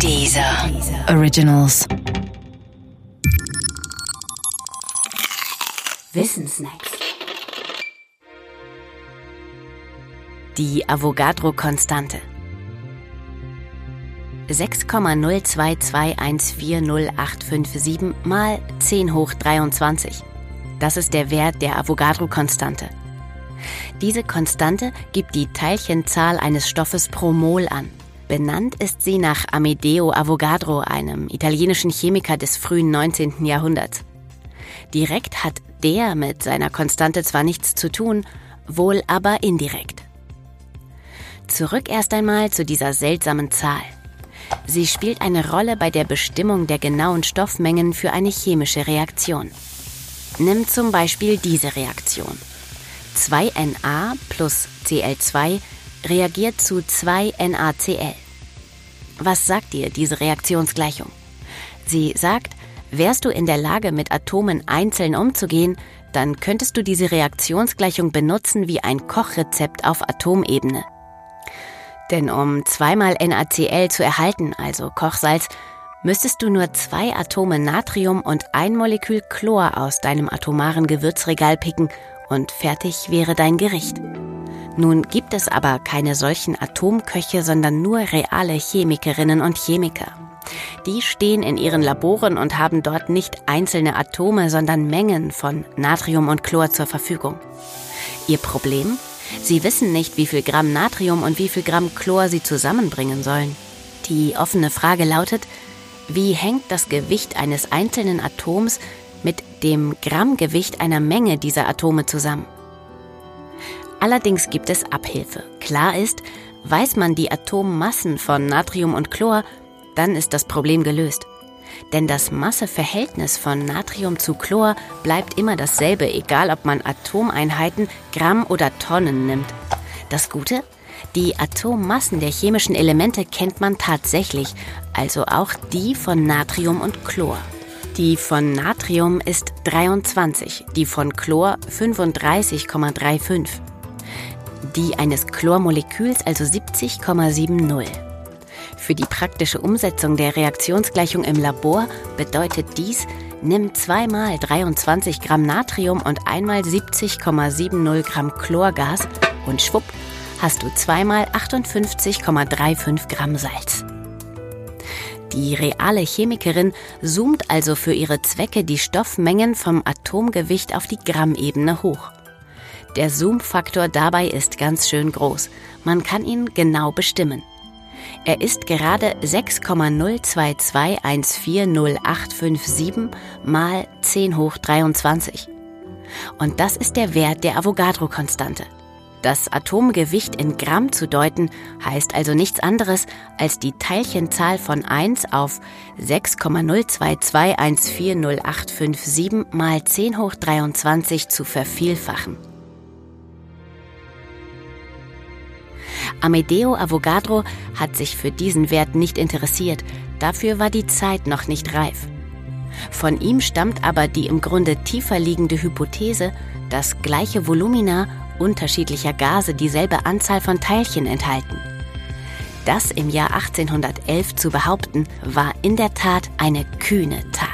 Dieser Originals. Wissensnacks. Die Avogadro-Konstante. 6,0221408557 mal 10 hoch 23. Das ist der Wert der Avogadro-Konstante. Diese Konstante gibt die Teilchenzahl eines Stoffes pro Mol an. Benannt ist sie nach Amedeo Avogadro, einem italienischen Chemiker des frühen 19. Jahrhunderts. Direkt hat der mit seiner Konstante zwar nichts zu tun, wohl aber indirekt. Zurück erst einmal zu dieser seltsamen Zahl. Sie spielt eine Rolle bei der Bestimmung der genauen Stoffmengen für eine chemische Reaktion. Nimm zum Beispiel diese Reaktion. 2Na plus Cl2 reagiert zu 2NaCl. Was sagt dir diese Reaktionsgleichung? Sie sagt, wärst du in der Lage, mit Atomen einzeln umzugehen, dann könntest du diese Reaktionsgleichung benutzen wie ein Kochrezept auf Atomebene. Denn um zweimal NaCl zu erhalten, also Kochsalz, müsstest du nur zwei Atome Natrium und ein Molekül Chlor aus deinem atomaren Gewürzregal picken und fertig wäre dein Gericht. Nun gibt es aber keine solchen Atomköche, sondern nur reale Chemikerinnen und Chemiker. Die stehen in ihren Laboren und haben dort nicht einzelne Atome, sondern Mengen von Natrium und Chlor zur Verfügung. Ihr Problem? Sie wissen nicht, wie viel Gramm Natrium und wie viel Gramm Chlor sie zusammenbringen sollen. Die offene Frage lautet, wie hängt das Gewicht eines einzelnen Atoms mit dem Grammgewicht einer Menge dieser Atome zusammen? Allerdings gibt es Abhilfe. Klar ist, weiß man die Atommassen von Natrium und Chlor, dann ist das Problem gelöst. Denn das Masseverhältnis von Natrium zu Chlor bleibt immer dasselbe, egal ob man Atomeinheiten, Gramm oder Tonnen nimmt. Das Gute? Die Atommassen der chemischen Elemente kennt man tatsächlich, also auch die von Natrium und Chlor. Die von Natrium ist 23, die von Chlor 35,35. Die eines Chlormoleküls also 70,70. Für die praktische Umsetzung der Reaktionsgleichung im Labor bedeutet dies, nimm zweimal 23 Gramm Natrium und einmal 70,70 Gramm Chlorgas und schwupp, hast du zweimal 58,35 Gramm Salz. Die reale Chemikerin zoomt also für ihre Zwecke die Stoffmengen vom Atomgewicht auf die Grammebene hoch. Der Zoom-Faktor dabei ist ganz schön groß. Man kann ihn genau bestimmen. Er ist gerade 6,0221408557 mal 10 hoch 23. Und das ist der Wert der Avogadro-Konstante. Das Atomgewicht in Gramm zu deuten, heißt also nichts anderes, als die Teilchenzahl von 1 auf 6,0221408557 mal 10 hoch 23 zu vervielfachen. Amedeo Avogadro hat sich für diesen Wert nicht interessiert, dafür war die Zeit noch nicht reif. Von ihm stammt aber die im Grunde tiefer liegende Hypothese, dass gleiche Volumina unterschiedlicher Gase dieselbe Anzahl von Teilchen enthalten. Das im Jahr 1811 zu behaupten, war in der Tat eine kühne Tat.